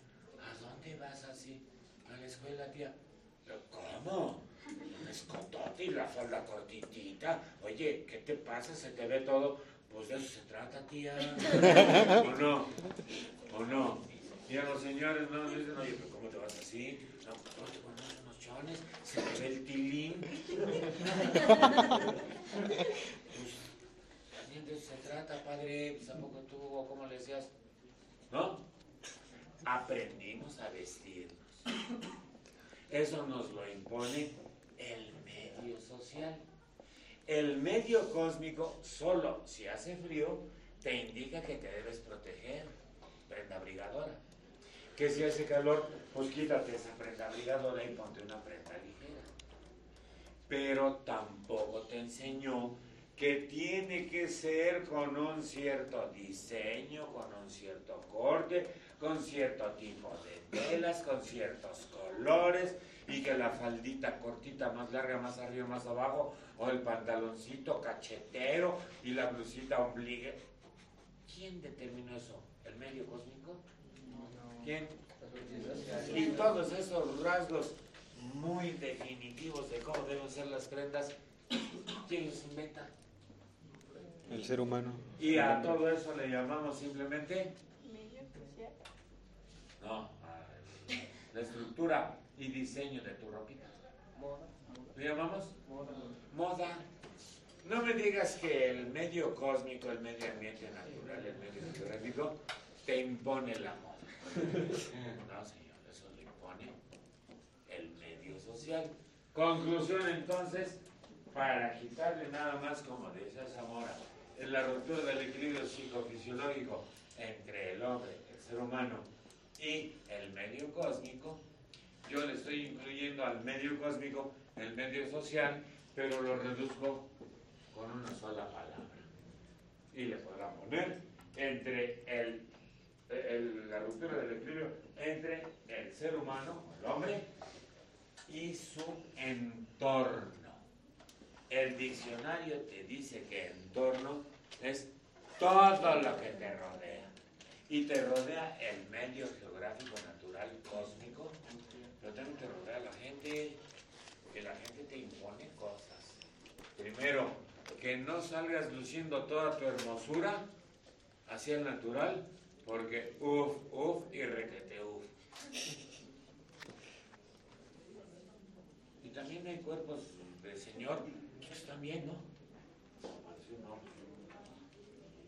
¿a dónde vas así? La tía. "¿Pero ¿Cómo? Un escotote y la falda cortitita. Oye, ¿qué te pasa? Se te ve todo. Pues de eso se trata, tía. ¿O no? ¿O no? Y a los señores no me dicen, oye, pero ¿cómo te vas así? No, ¿no te pones unos chones? Se te ve el tilín. pues, también de eso se trata, padre. Pues, ¿a poco tú, o cómo le decías? ¿No? Aprendimos a vestirnos. Eso nos lo impone el medio social. El medio cósmico, solo si hace frío, te indica que te debes proteger. Prenda abrigadora. Que si hace calor, pues quítate esa prenda abrigadora y ponte una prenda ligera. Pero tampoco te enseñó que tiene que ser con un cierto diseño, con un cierto corte, con cierto tipo de telas, con ciertos colores y que la faldita cortita más larga, más arriba, más abajo, o el pantaloncito cachetero y la blusita ombligue. ¿Quién determinó eso? ¿El medio cósmico? ¿Quién? Y todos esos rasgos muy definitivos de cómo deben ser las prendas, ¿quién los inventa? El ser humano. Y a todo eso le llamamos simplemente. No, a la estructura y diseño de tu ropita. Moda. ¿Le llamamos? Moda. Moda. No me digas que el medio cósmico, el medio ambiente natural, el medio geográfico, te impone la moda. No, señor, eso lo impone el medio social. Conclusión entonces, para quitarle nada más, como decía Zamora, en la ruptura del equilibrio psicofisiológico entre el hombre, el ser humano, y el medio cósmico, yo le estoy incluyendo al medio cósmico el medio social, pero lo reduzco con una sola palabra. Y le podrán poner entre el, la ruptura del equilibrio entre el ser humano, el hombre, y su entorno. El diccionario te dice que entorno es todo lo que te rodea. Y te rodea el medio geográfico, natural, cósmico, pero también te rodea la gente, que la gente te impone cosas. Primero, que no salgas luciendo toda tu hermosura hacia el natural, porque uff, uff y requete uff. Y también hay cuerpos del Señor que bien, ¿no? Así, no.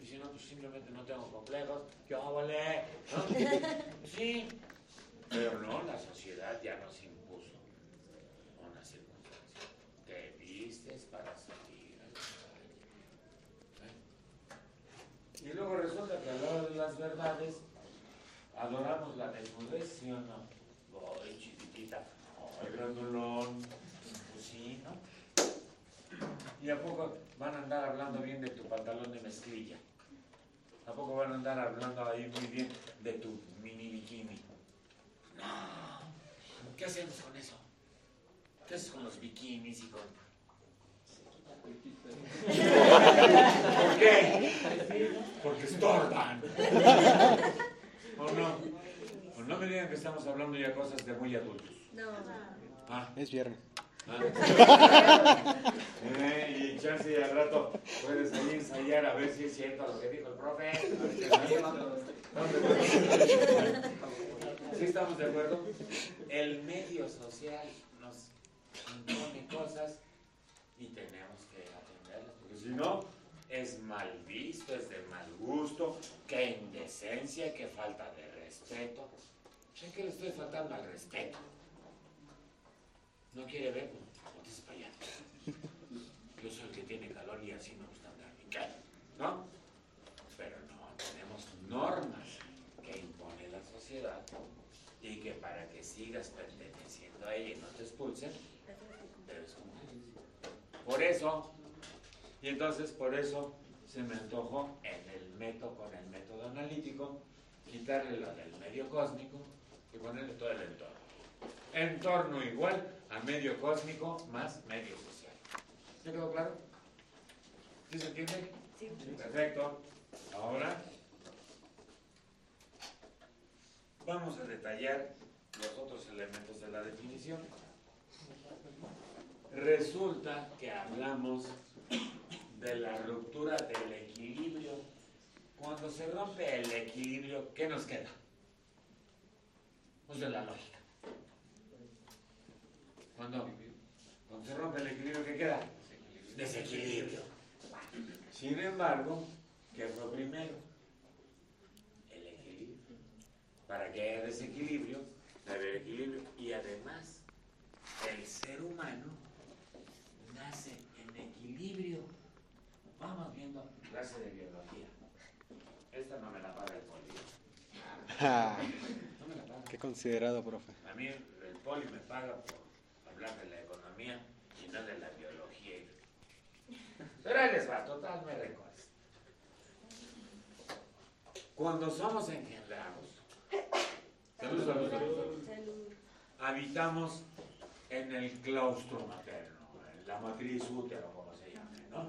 Y si no, pues simplemente no tengo complejos, yo vale, ¿no? Sí, pero no, la sociedad ya nos impuso una circunstancia. Te vistes para salir a la calle. ¿eh? Y luego resulta que a la hora de las verdades adoramos la desnudez, ¿sí o no? Ay, chiquitita, ay, grandulón. Pues sí, ¿no? ¿Y a poco van a andar hablando bien de tu pantalón de mezclilla? ¿A poco van a andar hablando ahí muy bien de tu mini bikini? No. ¿Qué hacemos con eso? ¿Qué haces con los bikinis y con...? ¿Por qué? Porque estorban. ¿O no? O no me digan que estamos hablando ya cosas de muy adultos. No. Ah, Es viernes. Eh, y chance y al rato puedes ahí ensayar a ver si es cierto lo que dijo el profe. ¿Sí estamos de acuerdo? El medio social nos impone cosas y tenemos que atenderlas, porque si no, es mal visto, es de mal gusto, que indecencia, que falta de respeto. ¿En qué le estoy faltando al respeto? ¿No quiere ver? Pues para allá. Yo soy el que tiene calor y así me gusta andar. ¿Y qué? ¿No? Pero no, tenemos normas que impone la sociedad y que para que sigas perteneciendo a ella y no te expulsen, debes cumplir. Por eso, y entonces por eso se me antojó en el método, con el método analítico, quitarle lo del medio cósmico y ponerle todo el entorno. Entorno igual a medio cósmico más medio social. ¿Me quedó claro? ¿Sí se entiende? Sí. Perfecto. Ahora vamos a detallar los otros elementos de la definición. Resulta que hablamos de la ruptura del equilibrio. Cuando se rompe el equilibrio, ¿qué nos queda? Pues de la lógica. Cuando, cuando se rompe el equilibrio, ¿qué queda? Desequilibrio. Sin embargo, ¿qué fue primero? El equilibrio. Para que haya desequilibrio, debe haber equilibrio. Y además, el ser humano nace en equilibrio. Vamos viendo clase de biología. Esta no me la paga el poli. Ja, No me la paga. Qué considerado, profe. A mí el poli me paga por hablar de la economía y no de la biología. Pero ahí les va, total, me recuerdo. Cuando somos engendrados, salud, salud, salud, Salud. habitamos en el claustro materno, en la matriz útero, como se llame, ¿no?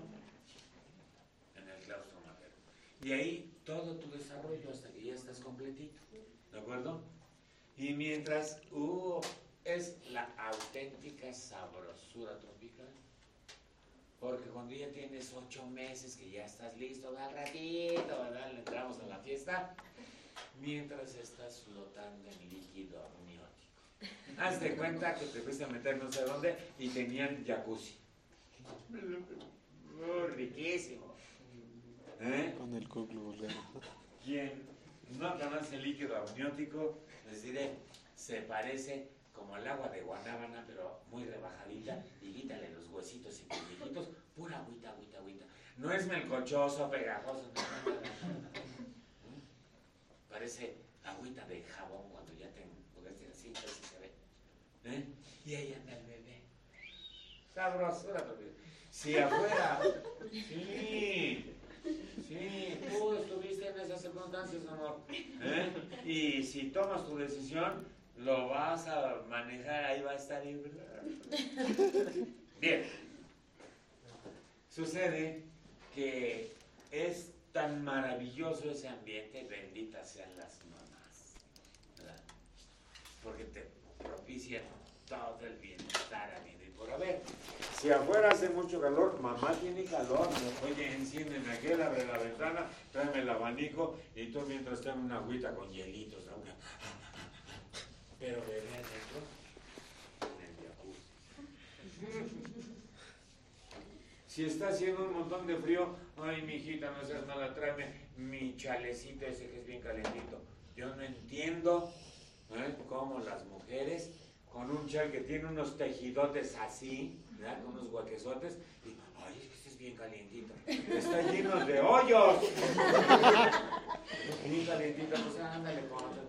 En el claustro materno. Y ahí todo tu desarrollo hasta que ya estás completito, ¿de acuerdo? Y mientras hubo es la auténtica sabrosura tropical. Porque cuando ya tienes ocho meses que ya estás listo, al ratito, ¿verdad? Le entramos a la fiesta, mientras estás flotando en líquido amniótico. Haz de cuenta que te fuiste a meter no sé dónde y tenían jacuzzi. Oh, riquísimo. ¿Eh? Con el vulgar. Quien no conoce el líquido amniótico, les diré, se parece como el agua de guanábana, pero muy rebajadita, y quítale los huesitos y pellejitos, pura agüita, agüita, agüita. No es melcochoso, pegajoso, no, no, no. Parece agüita de jabón cuando ya te enjugaste así, así se ve. ¿Eh? Y ahí anda el bebé. Sabrosura, porque si afuera, sí, sí, tú estuviste en esas circunstancias, amor. ¿eh? Y si tomas tu decisión, lo vas a manejar, ahí va a estar libre. Bien. Sucede que es tan maravilloso ese ambiente, benditas sean las mamás, ¿verdad? Porque te propician todo el bienestar habido y por haber. Si afuera hace mucho calor, mamá tiene calor, oye, enciéndeme aquel, abre la ventana, tráeme el abanico y tú mientras tengo una agüita con hielitos. Pero bebé adentro, en el jacuzzi. Si está haciendo un montón de frío, ay, mi hijita, no seas mala, tráeme mi chalecito ese que es bien calentito. Yo no entiendo ¿eh? cómo las mujeres con un chal que tiene unos tejidotes así, ¿verdad? con unos guaquesotes, y, ay, es que este es bien calientito. Está lleno de hoyos. bien calientito, pues ándale, ponte.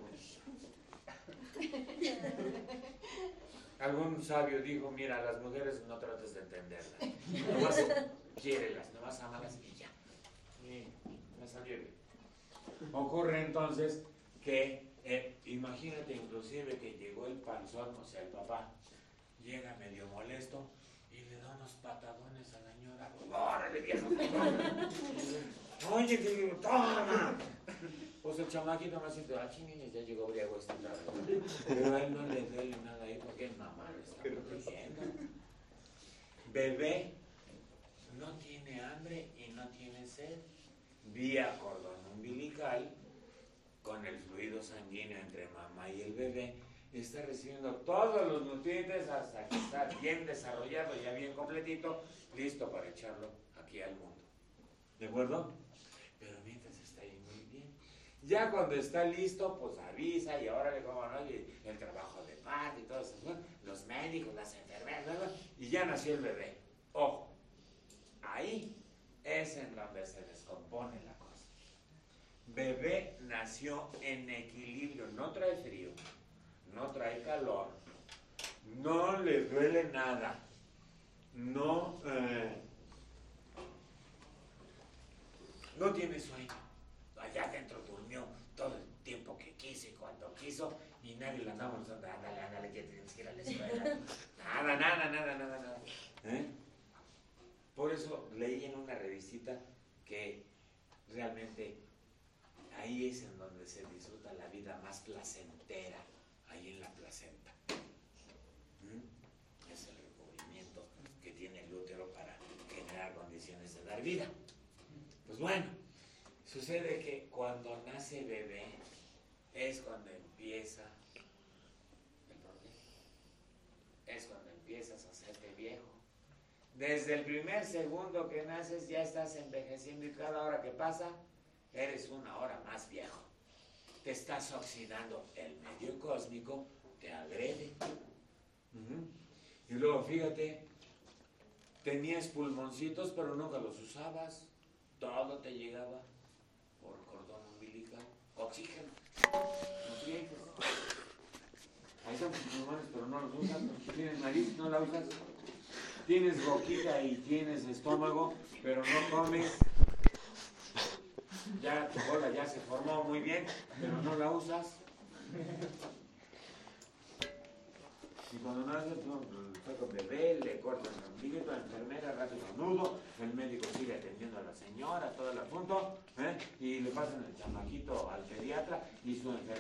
Algún sabio dijo, mira, las mujeres no trates de entenderlas. Nomás quiérelas, nomás amalas y ya. Y me salió bien. Ocurre entonces que, eh, imagínate inclusive que llegó el panzón, o sea, el papá, llega medio molesto y le da unos patadones a la ñora. ¡Órale, viejo! Oye, que toma. Pues el chamaquito más dice, ah, ya llegó briago este lado. Pero a él no le duele nada ahí porque el mamá lo está protegiendo. Bebé no tiene hambre y no tiene sed. Vía cordón umbilical, con el fluido sanguíneo entre mamá y el bebé, está recibiendo todos los nutrientes hasta que está bien desarrollado, ya bien completito, listo para echarlo aquí al mundo. ¿De acuerdo? Pero mientras está ahí muy bien. Ya cuando está listo, pues avisa y ahora le como no, el trabajo de parto y todo eso, los médicos, las enfermeras, y ya nació el bebé. Ojo, ahí es en donde se descompone la cosa. Bebé nació en equilibrio, no trae frío, no trae calor, no le duele nada, no, eh, no tiene sueño. Allá adentro durmió todo el tiempo que quiso y cuando quiso y nadie le andaba diciendo, ándale, ándale, que tienes que ir a la. Nada, nada, nada, nada, nada. ¿Eh? Por eso leí en una revistita que realmente ahí es en donde se disfruta la vida más placentera, ahí en la placenta. ¿Mm? Es el recubrimiento que tiene el útero para generar condiciones de dar vida. Pues bueno, sucede que cuando nace bebé es cuando empieza el problema. Es cuando empiezas a hacerte viejo. Desde el primer segundo que naces ya estás envejeciendo y cada hora que pasa eres una hora más viejo. Te estás oxidando. El medio cósmico te agrede. Y luego fíjate, tenías pulmoncitos pero nunca los usabas. Todo te llegaba por cordón umbilical. Oxígeno. Nutrientes. Ahí están tus pulmones pero no los usas. Tienes nariz, no la usas. Tienes boquita y tienes estómago, pero no comes. Ya tu bola ya se formó muy bien, pero no la usas. Y cuando nace, tú, está con bebé, le cortan el ombligo, la enfermera rápido nudo, el médico sigue atendiendo a la señora, todo el asunto, ¿eh? y le pasan el chamaquito al pediatra y su enfermera.